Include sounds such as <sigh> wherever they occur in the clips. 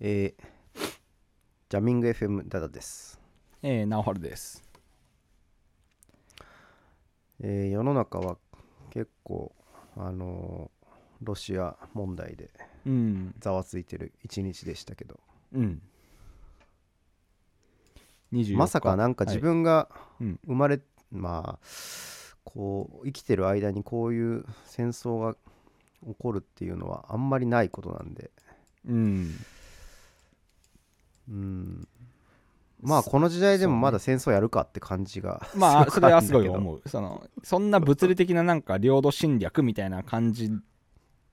えージャミング FM ダダです、えー、直春です。えー世の中は結構あのーロシア問題でうん。ざわついてる一日でしたけどうん。24まさかなんか自分がいうん生まれ、まあこう生きてる間にこういう戦争が起こるっていうのはあんまりないことなんでうん。うん。まあこの時代でもまだ戦争やるかって感じがまあ、それはすごいう思う。その、そんな物理的ななんか領土侵略みたいな感じ、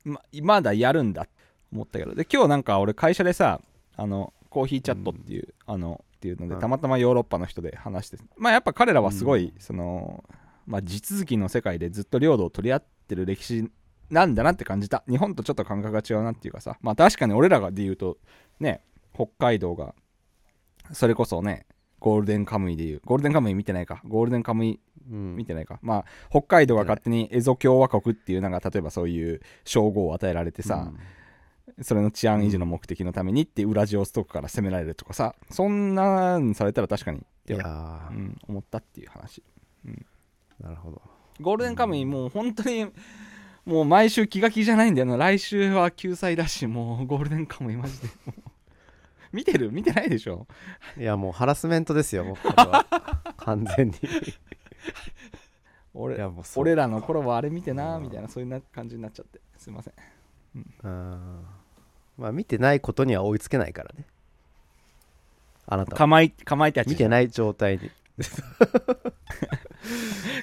ままだやるんだって思ったけど。で、今日なんか俺会社でさ、あの、コーヒーチャットっていう、あの、っていうので、うんたまたまヨーロッパの人で話して、まあやっぱ彼らはすごい、その、まあ地続きの世界でずっと領土を取り合ってる歴史なんだなって感じた。日本とちょっと感覚が違うなっていうかさ、まあ確かに俺らがで言うと、ね、北海道が、それこそね、ゴールデンカムイでいう、ゴールデンカムイ見てないか、ゴールデンカムイうん。見てないか、まあ、北海道が勝手にエゾ共和国っていう、なんか例えばそういう称号を与えられてさ、それの治安維持の目的のためにってウラジオストクから攻められるとかさ、そんなんされたら確かに、いやー。うん、思ったっていう話。なるほど。ゴールデンカムイもう本当に、もう毎週気が気じゃないんだよな。来週は救済だし、もうゴールデンカムイマジで。<laughs> 見てる見てないでしょ？いやもうハラスメントですよもうこれは。<laughs> 完全に。俺いやもうそう。俺らの頃はあれ見てなみたいなそういうな感じになっちゃって。すいません。うん。まあ見てないことには追いつけないからね。あなたは。かまいかまいたち見てない状態に。<laughs>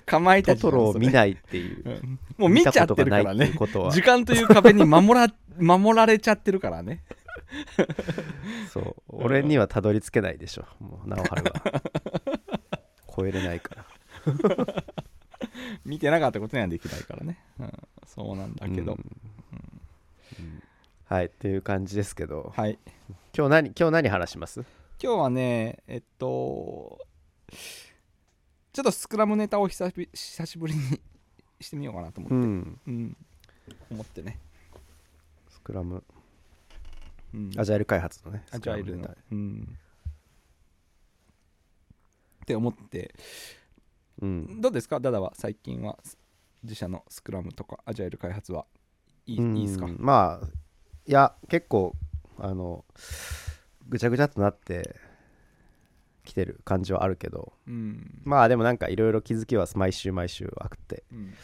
かまいたちトトロを見い、ないっていう。うん。もう見ちゃってるから見たことがないっていねうことは。時間という壁に守ら守られちゃってるからね <laughs> そう。俺にはたどり着けないでしょ。もう直春は <laughs> 超えれないから。<laughs> 見てなかったことにはできないからね、うん、そうなんだけど、うん。はいっていう感じですけど。はい。今日何今日何話します？今日はねえっとちょっとスクラムネタを久しぶり久しぶりにしてみようかなと思って、うん。うん。思ってね、スクラムうん、アジャイル開発のねアジャイルの。うん。って思って、うん。どうですか、ダダは？最近は？自社のスクラムとかアジャイル開発は？いい,、うん。いいですか？まあいや結構あのぐちゃぐちゃっとなってきてる感じはあるけど。うん。まあでもなんかいろいろ気づきは毎週毎週あって。うん。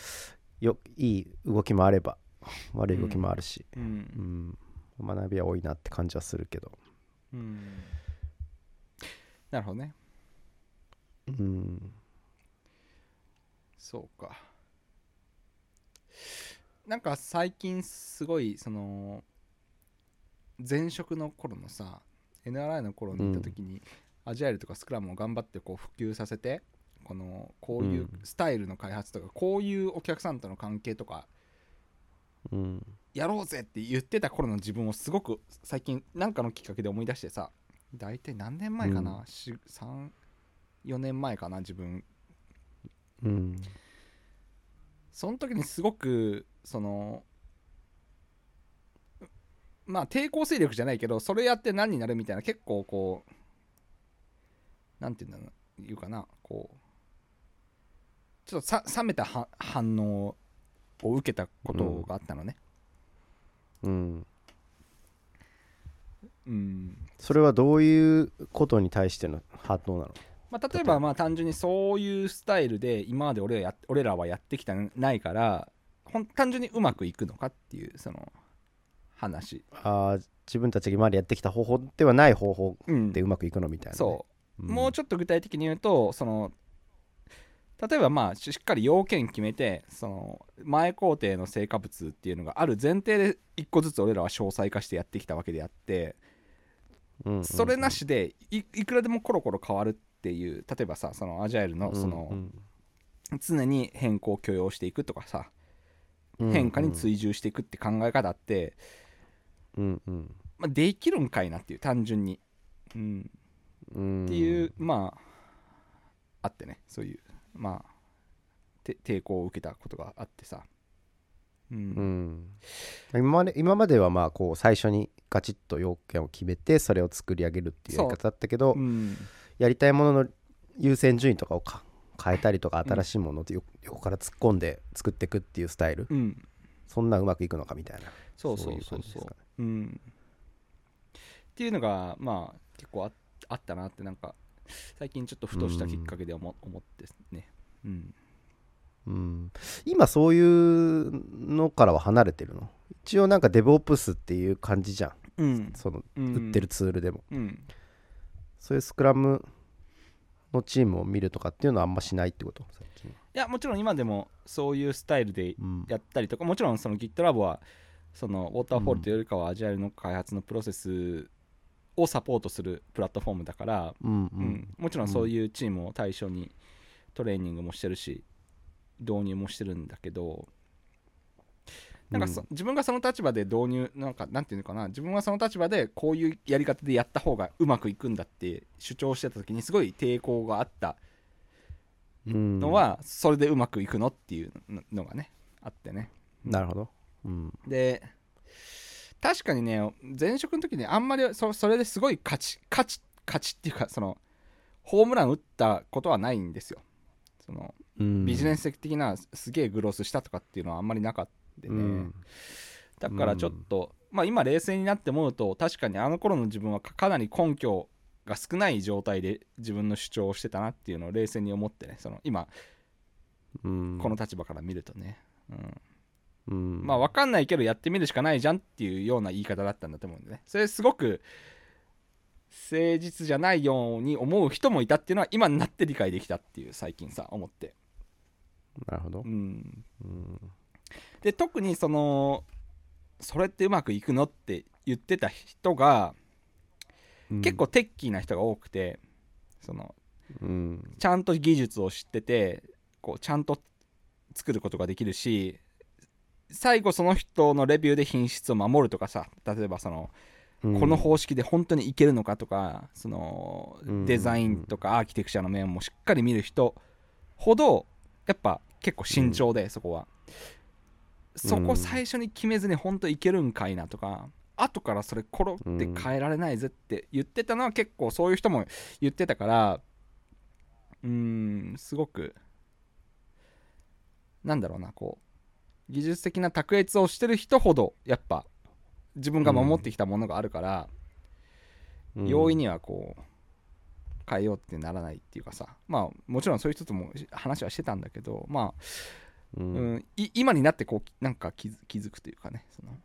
よいい動きもあれば悪い動きもあるし、う。うん。ん学びは多いなって感じはするけど、うん。なるほどね。うん、そうか。なんか最近すごい、その、前職の頃のさ、NRI の頃にいた時に、アジャイルとかスクラムを頑張ってこう普及させて、このこういううん。スタイルの開発とか、こういうお客さんとの関係とかうんやろうぜって言ってた頃の自分をすごく最近なんかのきっかけで思い出してさ大体何年前かな、うん。34年前かな自分。うん。その時にすごくそのまあ抵抗勢力じゃないけどそれやって何になるみたいな結構こうなんていうんだろう言うかなこうちょっとさ冷めたは反応を受けたことがあったのねうん。うんそれはどういうことに対しての反応なの？まあ、例えばまあ単純にそういうスタイルで今まで俺らや俺らはやってきたないからほん単純にうまくいくのかっていうその話、あ自分たちが今までやってきた方法ではない方法でうまくいくのみたいなね、そう、んもうちょっと具体的に言うとその例えばまあししっかり要件決めてその前工程の成果物っていうのがある前提で一個ずつ俺らは詳細化してやってきたわけであってそれなしでいいくらでもコロコロ変わるっていう例えばさそのアジャイルのその、うん。常に変更を許容していくとかさうん。変化に追従していくって考え方って、うんうん。まあ、できるんかいなっていう単純に、うん、うん。っていうまああってねそういうまあて抵抗を受けたことがあってさ。ううん。ん今まで今まではまあこう最初にガチッと要件を決めてそれを作り上げるっていうやり方だったけどうん。やりたいものの優先順位とかをか変えたりとか新しいものをよ横から突っ込んで作っていくっていうスタイル。うん。そんなうまくいくのかみたいな。そうそういそう。そうね。うん。っていうのがまあ結構ああったなってなんか最近ちょっとふとしたきっかけで思,、思ってね。うん。うん。今そういうのからは離れてるの？一応なんかデブオプスっていう感じじゃん。うん。そのうん。売ってるツールでも、うん。そういうスクラムのチームを見るとかっていうのはあんましないってこと？最近いやもちろん今でもそういうスタイルでうん。やったりとか。もちろんその GitLab はそのウォーターフォールというよりかはアジャイルの開発のプロセスをサポートするプラットフォームだから、うんううん。んもちろんそういうチームを対象にトレーニングもしてるし導入もしてるんだけどなんかそ、うん。自分がその立場で導入なんかなんていうのかな自分はその立場でこういうやり方でやった方がうまくいくんだって主張してた時にすごい抵抗があったうん。のは、それでうまくいくのっていうのがねあってね。なるほど。うん。で確かにね前職の時にあんまりそそれですごい勝ち勝ち勝ちっていうかそのホームラン打ったことはないんですよ。そのうん。ビジネス的なすげえグロースしたとかっていうのはあんまりなかったね、うん。だからちょっと、まあ今冷静になって思うと確かにあの頃の自分はかかなり根拠が少ない状態で自分の主張をしてたなっていうのを冷静に思ってねその今うん。この立場から見るとね、うん、うん。まあ分かんないけどやってみるしかないじゃんっていうような言い方だったんだと思うんでね。それすごく誠実じゃないように思う人もいたっていうのは今になって理解できたっていう最近さ思って。なるほど。うん。うん。で特にそのそれってうまくいくのって言ってた人が結構テッキーな人が多くてそのうん。ちゃんと技術を知っててこうちゃんと作ることができるし最後その人のレビューで品質を守るとかさ例えばそのうん。この方式で本当にいけるのかとかそのうん。デザインとかアーキテクチャの面もしっかり見る人ほどやっぱ結構慎重でそこは。そこ最初に決めずに本当いけるんかいなとか後からそれコロって変えられないぜって言ってたのは結構そういう人も言ってたからうーんすごくなんだろうなこう技術的な卓越をしてる人ほどやっぱ自分が守ってきたものがあるから、うん。容易にはこう変えようってならないっていうかさ。まあもちろんそういう人とも話はしてたんだけどまあ、ううんんい今になってこうなんか気づ気づくというかねその、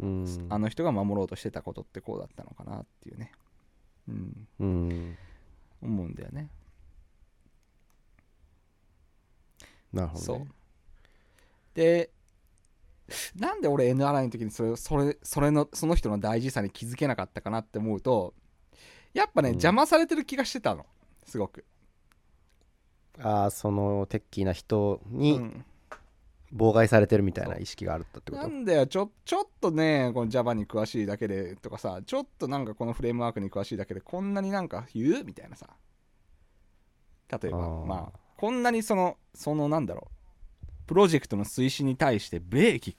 うん。あの人が守ろうとしてたことってこうだったのかなっていうね、うん、うん。思うんだよね。なるほどねでなんで俺 NRI の時にそれそれそれのその人の大事さに気づけなかったかなって思うとやっぱね、うん。邪魔されてる気がしてたの。すごく、ああそのテッキーな人うにん、妨害されてるみたいな意識があるったってこと？なんだよ。ちょちょっとねこの Java に詳しいだけでとかさちょっとなんかこのフレームワークに詳しいだけでこんなになんか言う？みたいなさ。例えばまあこんなにそのそのなんだろうプロジェクトの推進に対してブレーキ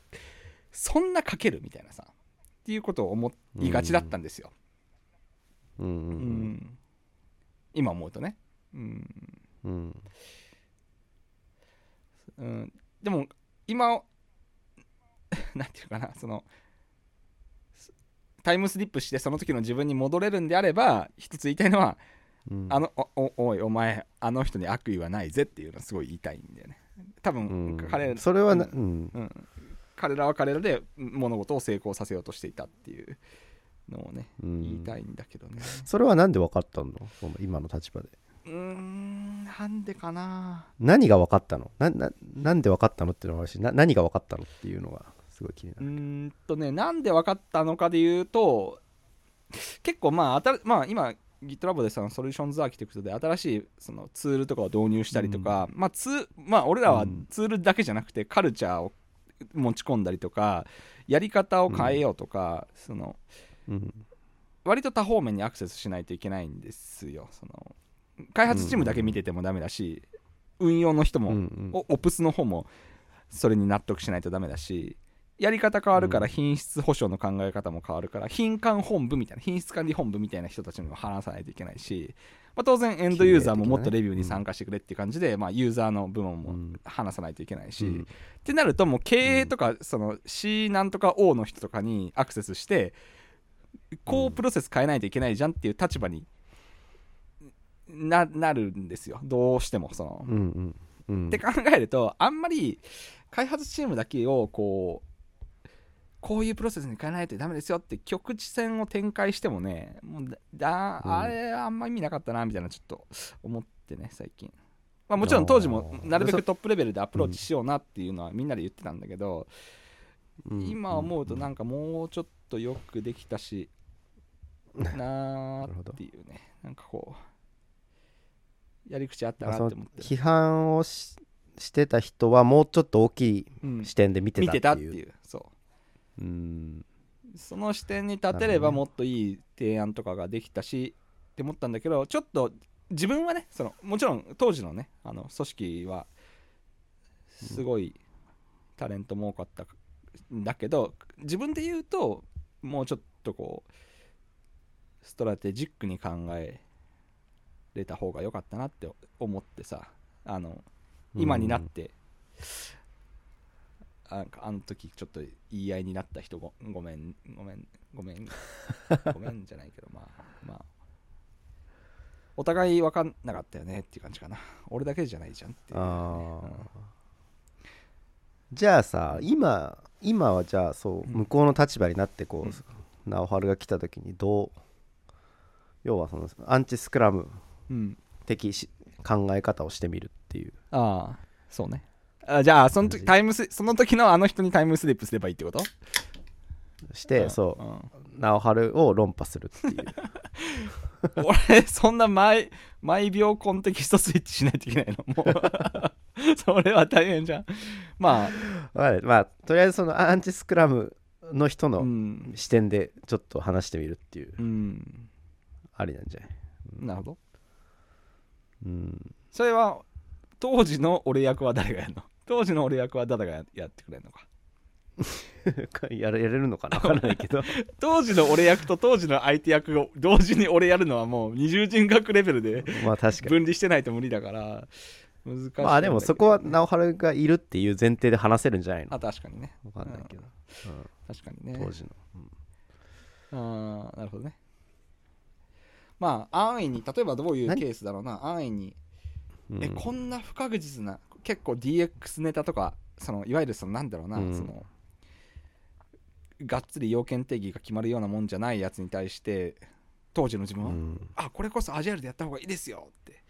そんなかけるみたいなさっていうことを思いがちだったんですよ、うんううん。ん。今思うとね、うん。うん。うん、でも今 <laughs> なんていうかなそのタイムスリップしてその時の自分に戻れるんであれば一つ言いたいのはうん。あのおおおいお前あの人に悪意はないぜっていうのはすごい言いたいんだよね多う分、ん。彼らそれはなううん。うん、彼らは彼らで物事を成功させようとしていたっていうのをね、うん。言いたいんだけどね。それはなんで分かったの？今の立場で。うーんなんでかな？何が分かったの？なななんで分かったのっていうのもあるしな何が分かったのっていうのがすごい気になる。んとねなんで分かったのかで言うと結構まああたまあ今 GitLab でその Solutions Architect で新しいそのツールとかを導入したりとか、まあツーまあ俺らはうん。ツールだけじゃなくてカルチャーを持ち込んだりとかやり方を変えようとか、そのうん。割と多方面にアクセスしないといけないんですよ。その開発チームだけ見ててもダメだし、運用の人も、うんうん。お Ops の方もそれに納得しないとダメだしやり方変わるからうん。品質保証の考え方も変わるから品管本部みたいな品質管理本部みたいな人たちにも話さないといけないし、まあ、当然エンドユーザーももっとレビューに参加してくれっていう感じで、まあ、ユーザーの部門もうん。話さないといけないし、うん。ってなるともう経営とかその C なんとか O の人とかにアクセスしてこうプロセス変えないといけないじゃんっていう立場にななるんですよ。どうしてもその、うんうんうん。って考えるとあんまり開発チームだけをこうこういうプロセスに変えないとダメですよって局地戦を展開してもねもうだだうん。あれあんま意味なかったなみたいなちょっと思ってね最近、まあ、もちろん当時もなるべくトップレベルでアプローチしようなっていうのはみんなで言ってたんだけど、うん。今思うとなんかもうちょっとよくできたしなーっていうね。なんかこうやり口あったなって思ってる。批判をししてた人はもうちょっと大きいうん。視点で見て見てたっていう。たっていう。そううん。その視点に立てればもっといい提案とかができたしって思ったんだけどちょっと自分はねそのもちろん当時のねあの組織はすごいタレントも多かったんだけど自分で言うともうちょっとこうストラテジックに考えれた方が良かったなって思ってさあの今になって、あなんかあの時ちょっと言い合いになった人ごごめんごめんごめん <laughs> ごめんじゃないけどまあまあお互い分かんなかったよねっていう感じかな。俺だけじゃないじゃんっていう、あー。じゃあさ今今はじゃあそううん。向こうの立場になってこうん。う直春が来た時にどう要はそのアンチスクラムうん、的し考え方をしてみるっていう。ああそうねあじゃあその時タイムスその時のあの人にタイムスリップすればいいってこと？してん。そう。うん直春を論破するっていう。<laughs> 俺そんな毎毎秒コンテキストスイッチしないといけないの？もう。<laughs> それは大変じゃん。まあ。まあまあとりあえずそのアンチスクラムの人うのん、視点でちょっと話してみるっていう。うん、ありなんじゃない？なるほど。うん。それは当時の俺役は誰がやるの？当時の俺役は誰がややってくれるのか？<laughs> やれやれるのかな？分からないけど。<laughs> 当時の俺役と当時の相手役を同時に俺やるのはもう二重人格レベルでまあ確かに。分離してないと無理だから難しいんだけどまあでもそこは直春がいるっていう前提で話せるんじゃないの？あ確かにね。分かんないけど、確かにね。うん当時の、あーなるほどね。まあ安易に例えばどういう何？ケースだろうな。安易に、うん。えこんな不確実な結構 DX ネタとかそのいわゆるそのなんだろうな、うん。そのがっつり要件定義が決まるようなもんじゃないやつに対して当時の自分は、うん。あこれこそアジャイルでやった方がいいですよって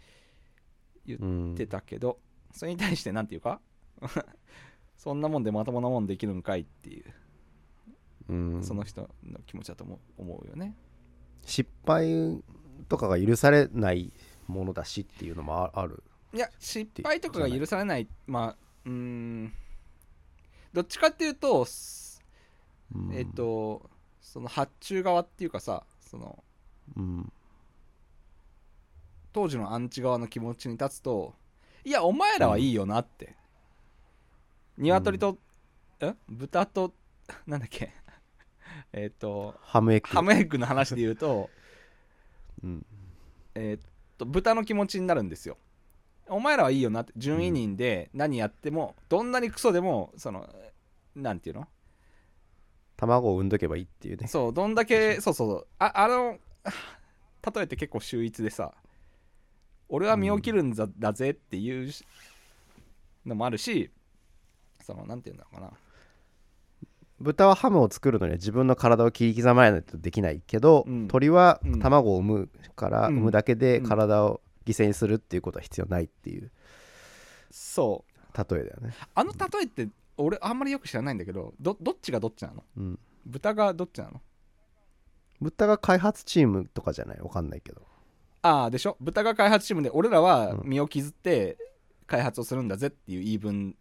言うんってたけど、それに対してなんていうか <laughs> そんなもんでまともなもんできるんかいっていう、うん。その人の気持ちだと思う思うよね。失敗とかが許されないものだしっていうのもああるいや失敗とかが許されない。まあうーん。どっちかっていうと、すうん。えっ、とその発注側っていうかさそのうん。当時のアンチ側の気持ちに立つといやお前らはいいよなって、鶏と、え？豚となんだっけ？<laughs> えっ、とハムエッグ。ハムエッグの話で言うと <laughs> うん。えーっと豚の気持ちになるんですよお前らはいいよなって準委任で何やっても、どんなにクソでもそのなんていうの？卵を産んどけばいいっていうね。そうどんだけそうそうそう。ああの例えて結構秀逸でさ俺は身を切るんだ,、だぜっていうしのもあるしそのなんていうんだろうかな。豚はハムを作るのには自分の体を切り刻まないとできないけど、うん。鳥はうん。卵を産むから、うん。産むだけでうん。体を犠牲にするっていうことは必要ないっていう。そう。例えだよね、あの例えって俺あんまりよく知らないんだけどどどっちがどっちなの？うん、豚がどっちなの？豚が開発チームとかじゃない？わかんないけど。ああでしょ？豚が開発チームで俺らはうん。身を削って開発をするんだぜっていう言い分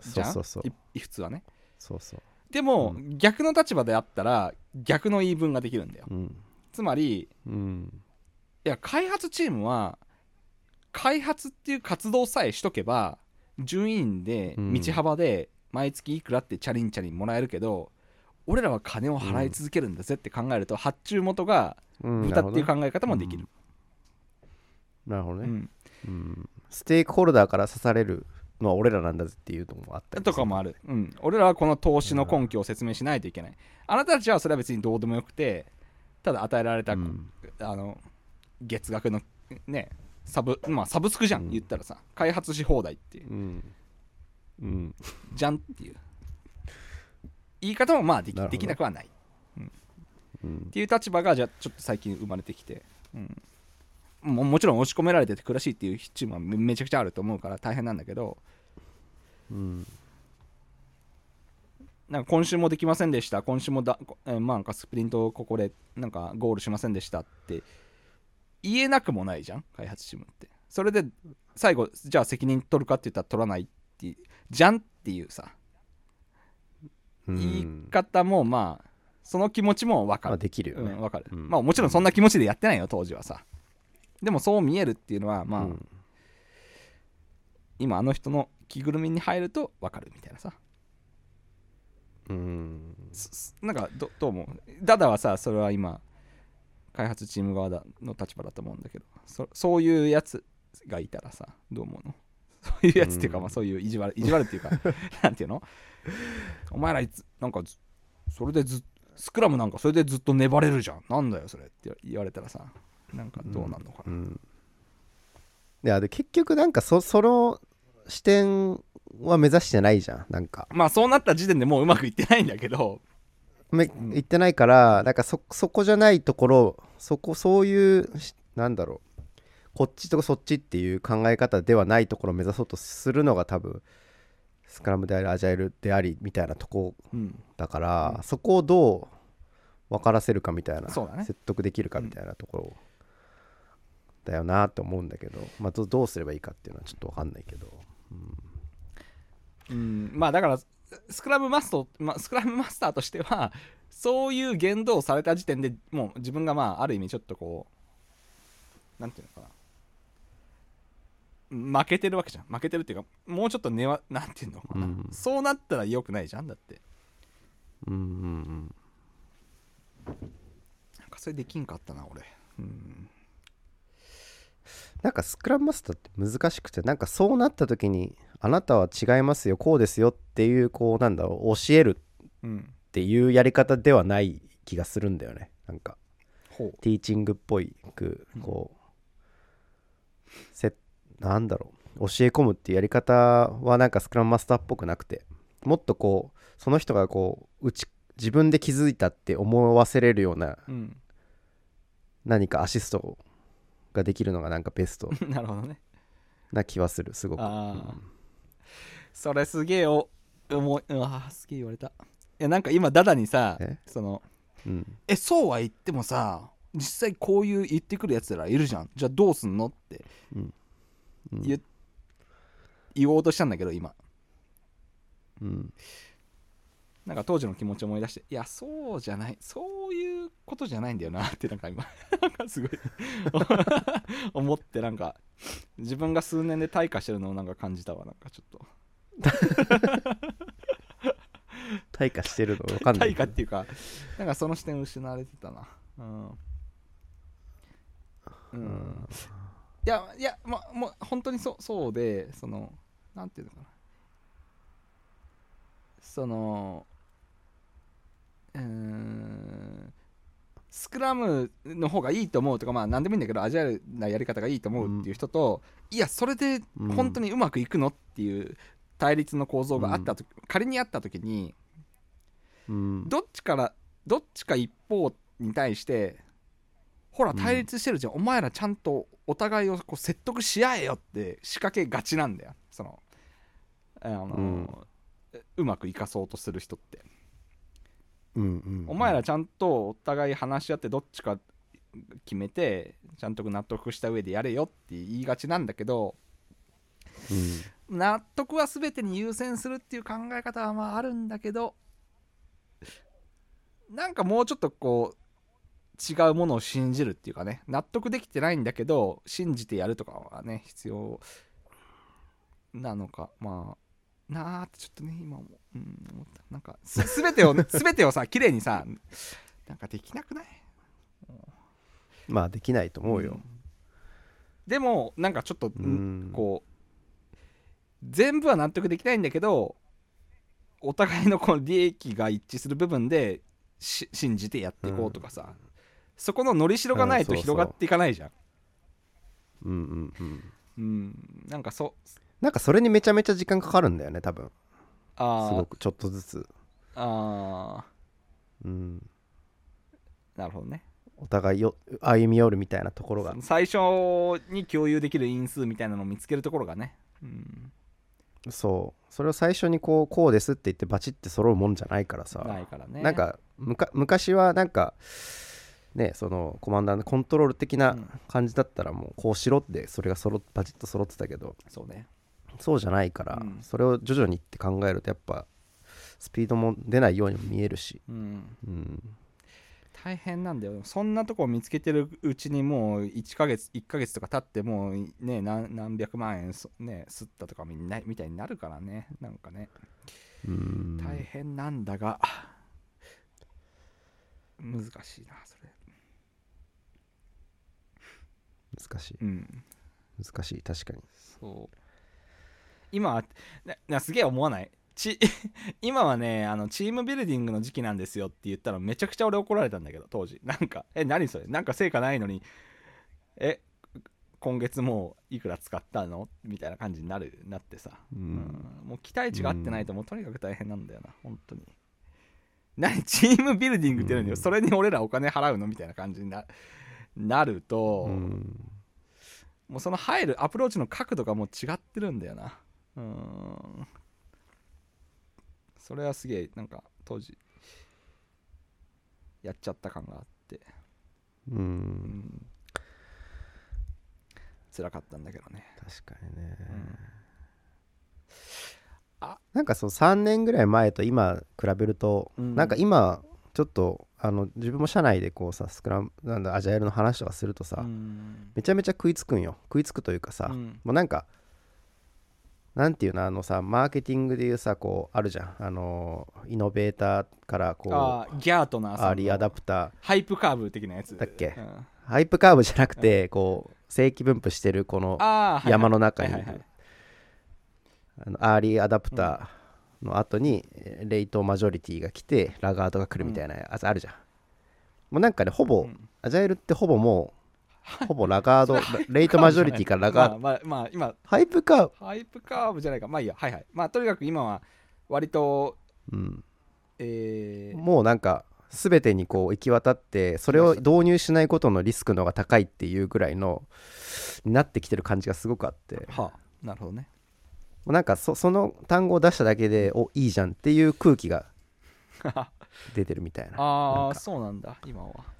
じゃん？そうそうそう。い普通はね。そうそう。でも、う逆の立場であったら逆の言い分ができるん。だようんつまりうんいや開発チームは開発っていう活動さえしとけば順位でうん。道幅で毎月いくらってチャリンチャリンもらえるけど俺らは金を払い続けるんだぜって考えると、発注元がうん豚っていう考え方もできる、なるほどね、うん。うん。ステークホルダーから刺されるのは俺らなんだぜっていうのもあったりとかもある、うん、俺らはこの投資の根拠を説明しないといけない、あなたたちはそれは別にどうでもよくてただ与えられた、うん。あの月額のねサブまあサブスクじゃん、うん。言ったらさ開発し放題っていう。うん。うん。じゃんっていう。言い方もまあできなできなくはない。うん。っていう立場がじゃあちょっと最近生まれてきて、うん、ももちろん押し込められてて苦しいっていうチームはめめちゃくちゃあると思うから大変なんだけど。うん。なんか今週もできませんでした。今週もだ、えーまあなんかスプリントここでなんかゴールしませんでしたって言えなくもないじゃん開発チームって。それで最後じゃあ責任取るかって言ったら取らないってじゃんっていうさ。うん。言い方もまあその気持ちも分かまあるできるよね、うん、分かる、うん。まあもちろんそんな気持ちでやってないよ当時はさ。でもそう見えるっていうのはまあ、うん。今あの人の着ぐるみに入ると分かるみたいなさ。うん。なんかどどう思う？ダダはさそれは今開発チーム側だの立場だと思うんだけどそそういうやつがいたらさどう思うの？<laughs> そういうやつっていうか、うん。まあそういう意地悪意地悪っていうか <laughs> なんていうの？お前らいつなんかずそれでずスクラムなんかそれでずっと粘れるじゃん。なんだよそれって言われたらさ。なんかどうなんのかな、うん。いやで結局なんかそその視点は目指してないじゃんなんか。まあそうなった時点でもううまくいってないんだけどめん。言ってないからなんかそそこじゃないところそこそういうしなんだろう。こっちとかそっちっていう考え方ではないところを目指そうとするのが多分スクラムでありアジャイルでありみたいなとこうん。だから、そこをどう分からせるかみたいな、ね。説得できるかみたいなところだよなと思うんだけど、まあ、どどうすればいいかっていうのはちょっと分かんないけど、うん、まあだからススクラムマスト、まあ、スクラムマスターとしてはそういう言動をされた時点でもう自分がまあある意味ちょっとこうなんていうのかな。負けてるわけじゃん。負けてるっていうかもうちょっと根はなんていうのかな、うん。そうなったら良くないじゃんだって。うんうんうん。なんかそれできんかったな俺。うんなんかスクラムマスターって難しくてなんかそうなった時にあなたは違いますよこうですよっていうこうなんだろう教えるうん。っていうやり方ではない気がするんだよね。なんかティーチングっぽいくこうせなんだろう教え込むっていうやり方はなんかスクラムマスターっぽくなくてもっとこうその人がこううち自分で気づいたって思わせれるようなうん。何かアシストができるのがなんかベスト <laughs> なるほどね。な気はするすごく。ああ、それすげえお思いうわすげえ言われた。いやなんか今ダダにさえ？そのうん。えそうは言ってもさ実際こういう言ってくるやつらいるじゃん。じゃあどうすんのってうん。うん。言,、言おうとしたんだけど今。うんなんか当時の気持ちを思い出していやそうじゃないそういうことじゃないんだよな <laughs> ってなんか今 <laughs> なんかすごい <laughs> 思ってなんか自分が数年で退化してるのをなんか感じたわなんかちょっと。退化してるの？分かんない。退化っていうかなんかその視点失われてたな。うん、うん、いやいやまもう本当にそうそうでそのなんていうのかな。そのうーん。スクラムの方がいいと思うとかまあ何でもいいんだけどアジャイルなやり方がいいと思うっていう人と、いやそれでうん本当にうまくいくのっていう対立の構造があったと、仮にあった時にうん。どっちからどっちか一方に対してほら対立してるじゃん、お前らちゃんとお互いをこう説得し合えよって仕掛けがちなんだよ。そのあの、ううんまくいかそうとする人って、うんうんお前らちゃんとお互い話し合ってどっちか決めてちゃんと納得した上でやれよって言いがちなんだけどうん。納得は全てに優先するっていう考え方はまああるんだけどなんかもうちょっとこう違うものを信じるっていうかね納得できてないんだけど信じてやるとかはね必要なのかまあなーってちょっとね今も、う。ん、思った。なんかす全てを <laughs> 全てをさ綺麗にさなんかできなくない？まあできないと思うよ。ん。でもなんかちょっと、うん。こう全部は納得できないんだけどお互いのこの利益が一致する部分でし信じてやっていこうとかさ、そこののりしろがないと広がっていかないじゃん。うんうんうん。うん。なんかそうなんかそれにめちゃめちゃ時間かかるんだよね多分。あー。すごくちょっとずつ。あうん。ーなるほどね。お互いよ歩み寄るみたいなところが。最初に共有できる因数みたいなのを見つけるところがね、うん、そう。それを最初にこうこうですって言ってバチって揃うもんじゃないからさ。ないからね。なんかむか昔はなんかねそのコマンダーのコントロール的なうん。感じだったらもうこうしろってそれが揃っバチッと揃ってたけど。そうねそうじゃないから、うん。それを徐々にって考えるとやっぱスピードも出ないようにも見えるし、うん。うん、大変なんだよ。そんなとこを見つけてるうちにもう1ヶ月1ヶ月とか経ってもうね何何百万円そね吸ったとかみんなみたいになるからね。なんかね。うん。大変なんだが、難しいなそれ。難しい。うん。難しい確かに。そう今はななすげえ思わない？ち <laughs> 今はねあのチームビルディングの時期なんですよって言ったらめちゃくちゃ俺怒られたんだけど当時。なんかえ何それ？なんか成果ないのにえ今月もういくら使ったの？みたいな感じになるなってさ、ううん。んもう期待値が合ってないともうとにかく大変なんだよな本当に。何？チームビルディングっていうのに、うんそれに俺らお金払うの？みたいな感じにななると、うん。もうその入るアプローチの角度がもう違ってるんだよなうーん。それはすげえなんか当時やっちゃった感があって。ううん。ん辛かったんだけどね。確かにね、うん。あ。なんかそう3年ぐらい前と今比べると、うん。なんか今ちょっとあの自分も社内でこうさスクラムなんだアジャイルの話とかするとさ、うん。めちゃめちゃ食いつくんよ。食いつくというかさ、うん。もうなんかなんていうのあのさマーケティングでいうさこうあるじゃん。あのイノベーターからこうあーギャートアーリーアダプター。 hype curve 的なやつ。だっけ？うん。 hype curve じゃなくてこう正規分布してるこの山の中にあの early adopter の後にえー late majority が来て laggard が来るみたいなやつあるじゃん、もうなんかねほぼ、うん。アジャイルってほぼもうほぼ laggard late majority から laggard、まあまあ、まあ、今。 hype curve、hype curve じゃないか。まあいいやはいはい。まあとにかく今は割とうん、えーもうなんか全てにこう行き渡ってそれを導入しないことのリスクの方が高いっていうぐらいのになってきてる感じがすごくあって。はあなるほどね。なんかそその単語を出しただけでおいいじゃんっていう空気が <laughs> 出てるみたいな。ああそうなんだ今は。うん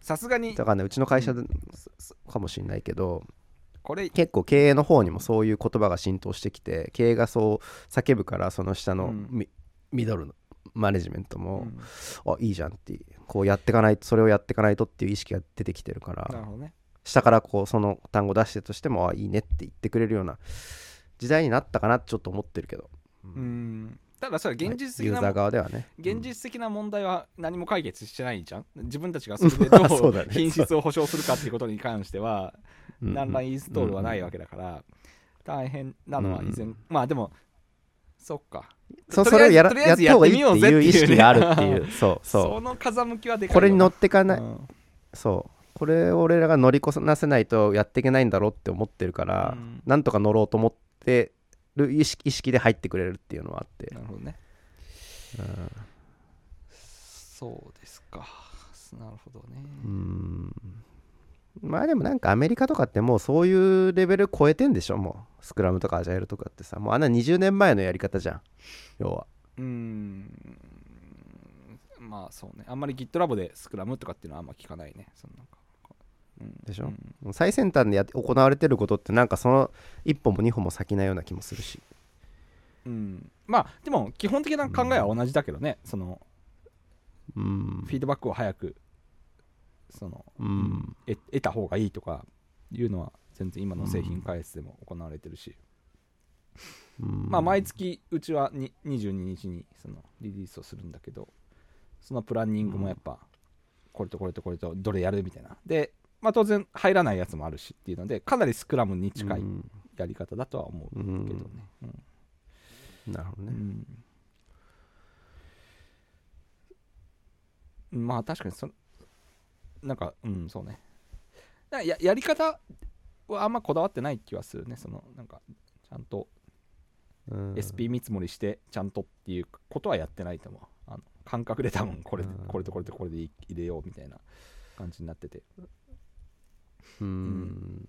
さすがに。だからねうちの会社で、かもしれないけどこれ。結構経営の方にもそういう言葉が浸透してきて経営がそう叫ぶからその下のうん。ミ,、ミドルのマネジメントうも、ん。あいいじゃんってこうやっていかないとそれをやっていかないとっていう意識が出てきてるから下からこうその単語出してとしてもあいいねって言ってくれるような時代になったかなってちょっと思ってるけど、うんただそれ現実的な、ユーザー側ではね。現実的な問題は何も解決してないじゃん。自分たちがそれでどう <laughs> 品質を保証するかっていうことに関してはう。ん何らインストールはないわけだから大変なのは以前。まあでもそっか。そそれをややった方がいいやっていう意識があるっていう。<laughs> そうそそうの風向きはでかいこれに乗っってかない、うん。そう。これを俺らが乗りこなせないとやっていけないんだろうって思ってるから、うん。なんとか乗ろうと思ってる意識意識で入ってくれるっていうのはあって、なるほどね。うん。そうですか。なるほどね。うん。まあでもなんかアメリカとかってもうそういうレベル超えてんでしょ？もうスクラムとかアジャイルとかってさ。もうあんな20年前のやり方じゃん。要は。うーん。まあそうね。あんまり GitLab でスクラムとかっていうのはあんま聞かないね。そのなんかうんでしょ？うん。最先端でやって行われてることってなんかその一歩も二歩も先なような気もするし。うん。まあでも基本的な考えは同じだけどね、そのうん。フィードバックを早くそのうん。得得た方がいいとかいうのは全然今の製品開発でも行われてるし、うん。まあ毎月うちはに22日にそのリリースをするんだけどそのプランニングもやっぱこれとこれとこれとどれやるみたいな。でまあ当然入らないやつもあるしっていうのでかなりスクラムに近いうん。やり方だとは思ううんけどね、うん。なるほどね、うん。まあ確かにそなんかうんそうね。ややり方はあんまこだわってない気はするね。そのなんかちゃんとうん。SP 見積もりしてちゃんとっていうことはやってないと思う。あの感覚で多分これこれとこれとこれで入れようみたいな感じになっててうん。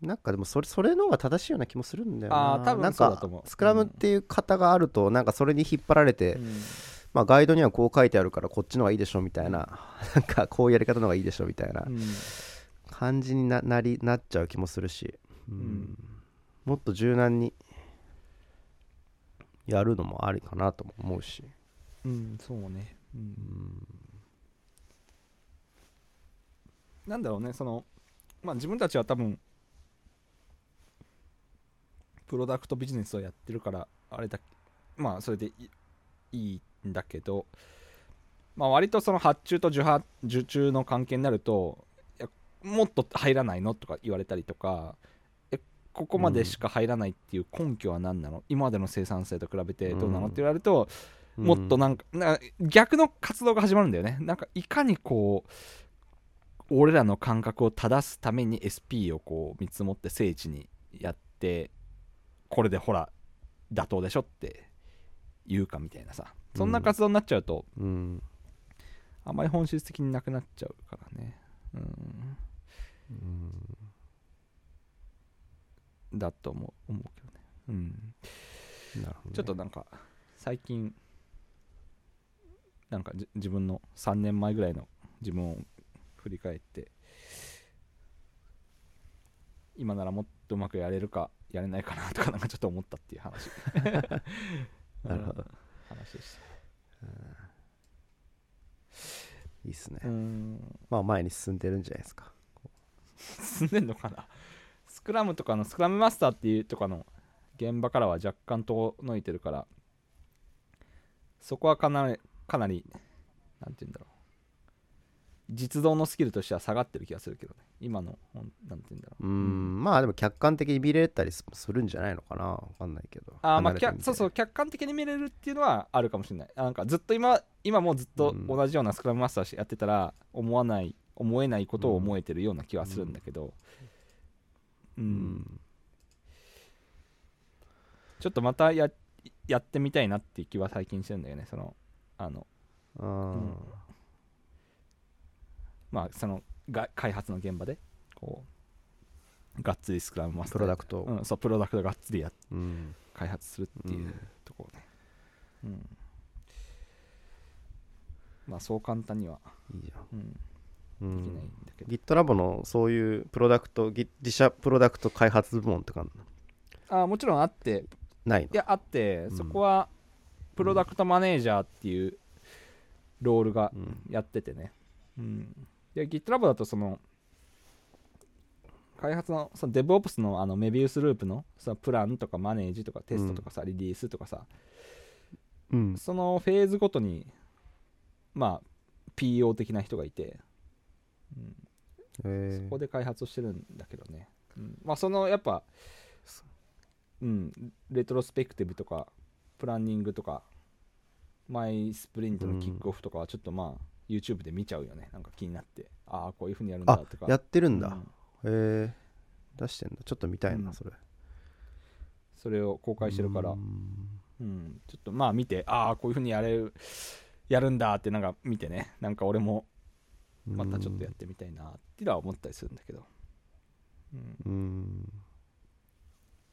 なんかでもそれそれの方が正しいような気もするんだよな。あー多分なんかそうだと思う。スクラムっていう型があるとなんかそれに引っ張られて、うん。まあ、ガイドにはこう書いてあるからこっちの方がいいでしょみたいな。<laughs> なんかこういうやり方の方がいいでしょみたいなうん。感じにななりなっちゃう気もするし、うん。ん。もっと柔軟にやるのもありかなとも思うし、うんそうね、うん。うんなんだろうねそのまあ自分たちは多分プロダクトビジネスをやってるからあれだまあそれでいいいんだけどまあ割とその発注と受発受注の関係になるといやもっと入らないのとか言われたりとかえここまでしか入らないっていう根拠は何なの、今までの生産性と比べてどうなのうんって言われると、もっとなんか逆の活動が始まるんだよね。なんかいかにこう俺らの感覚を正すために SP をこう見積もって聖地にやってこれでほら妥当でしょって言うかみたいなさ。そんな活動になっちゃうと、うん。あまり本質的になくなっちゃうからね。うん。うんだと思う思うけどね。うん。なるほどね。ちょっとなんか最近なんかじ自分の3年前ぐらいの自分を振り返って今ならもっとうまくやれるかやれないかなとかなんかちょっと思ったっていう話。<laughs> なるほど。うん話でしいいっすね。まあ前に進んでるんじゃないですか。進んでんのかな？スクラムとかのスクラムマスターっていうとかの現場からは若干遠のいてるからそこはかなりかなりなんて言うんだろう実動のスキルとしては下がってる気がするけどね。今のなんて言うんだろう。うん。まあでも客観的に見れたりすするんじゃないのかなわかんないけど。あーまあそうそう客観的に見れるっていうのはあるかもしれない。あなんかずっと今今もずっとうん。同じようなスクラムマスターやってたら思わない思えないことを思えてるような気はするんだけど。うん、うん。ちょっとまたややってみたいなっていう気は最近してるんだよねそのあの。あーまあそのが開発の現場でこうがっつりスクラムマスタープロダクトうん、そうプロダクトがっつりやうん。開発するっていううん。ところね、うん、まあそう簡単にはいいじゃん。うん、うできないんんだけど、GitLab のそういうプロダクトギ自社プロダクト開発部門とかあもちろんあって。ないの？いやあって、うん。そこはプロダクトマネージャーっていうロールがうん。やっててね、うん、で GitLab だとその開発のその DevOps のあのメビウスループのそのプランとかマネージとかテストとかさ、リリースとかさ。うん。そのフェーズごとにまあ PO 的な人がいて、うん、えそこで開発をしてるんだけどね、うん、まあそのやっぱうん。レトロスペクティブとかプランニングとかマイスプリントのキックオフとかはちょっとまあ YouTube で見ちゃうよね。なんか気になって。ああこういうふうにやるんだあとか。やってるんだ。うん。へえ出してんだ。ちょっと見たいうん。なそれ。それを公開してるから。うん。うん、ちょっとまあ見てああこういうふうにやれるやるんだってなんか見てね。なんか俺もまたちょっとやってみたいなっていうのは思ったりするんだけど、うん、うん。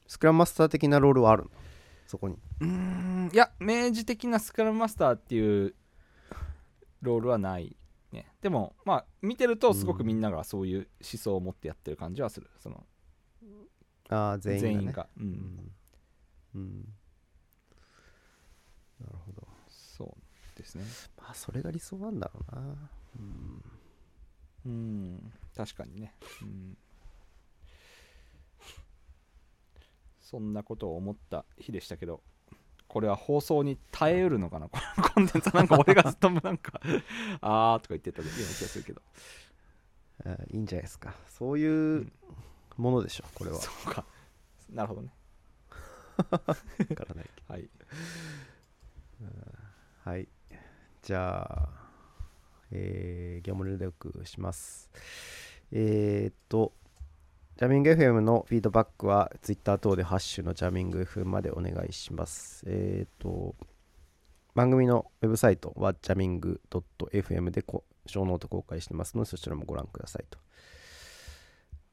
スクラムマスター的なロールはあるの？そこに。うーん。いや明示的なスクラムマスターっていうロールはないね。でもまあ見てるとすごくみんながそういう思想を持ってやってる感じはする。そのああ全員が、ね、全員が。ううんん、うん、なるほど。そうですね。まあそれが理想なんだろうな。うん。うん。確かにね。うん。そんなことを思った日でしたけどこれは放送に耐えうるのかな？こ <laughs> のコンテンツなんか俺がずっとなんか <laughs> あーとか言ってたような気がするけど。あいいんじゃないですか。そういうものでしょこれは。そうか。なるほどね。<laughs> わからないけはい。どはい。じゃあえー、ギャモルでよくします。えー、っとジャミング FM のフィードバックは Twitter 等でハッシュのジャミング FM までお願いします。えっ、と、番組のウェブサイトはジャミング .fm で小ノート公開してますので、そちらもご覧くださいと。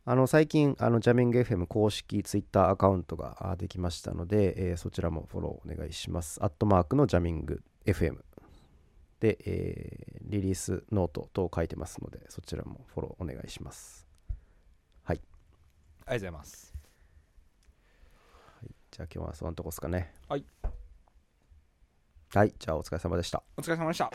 あの最近、あのジャミング FM 公式 Twitter アカウントができましたので、えーそちらもフォローお願いします。アットマークのジャミング FM で、えーリリースノート等書いてますので、そちらもフォローお願いします。ありがとうございますじゃあ今日はそんなとこですかね。はい。はい、じゃあお疲れ様でした。お疲れ様でした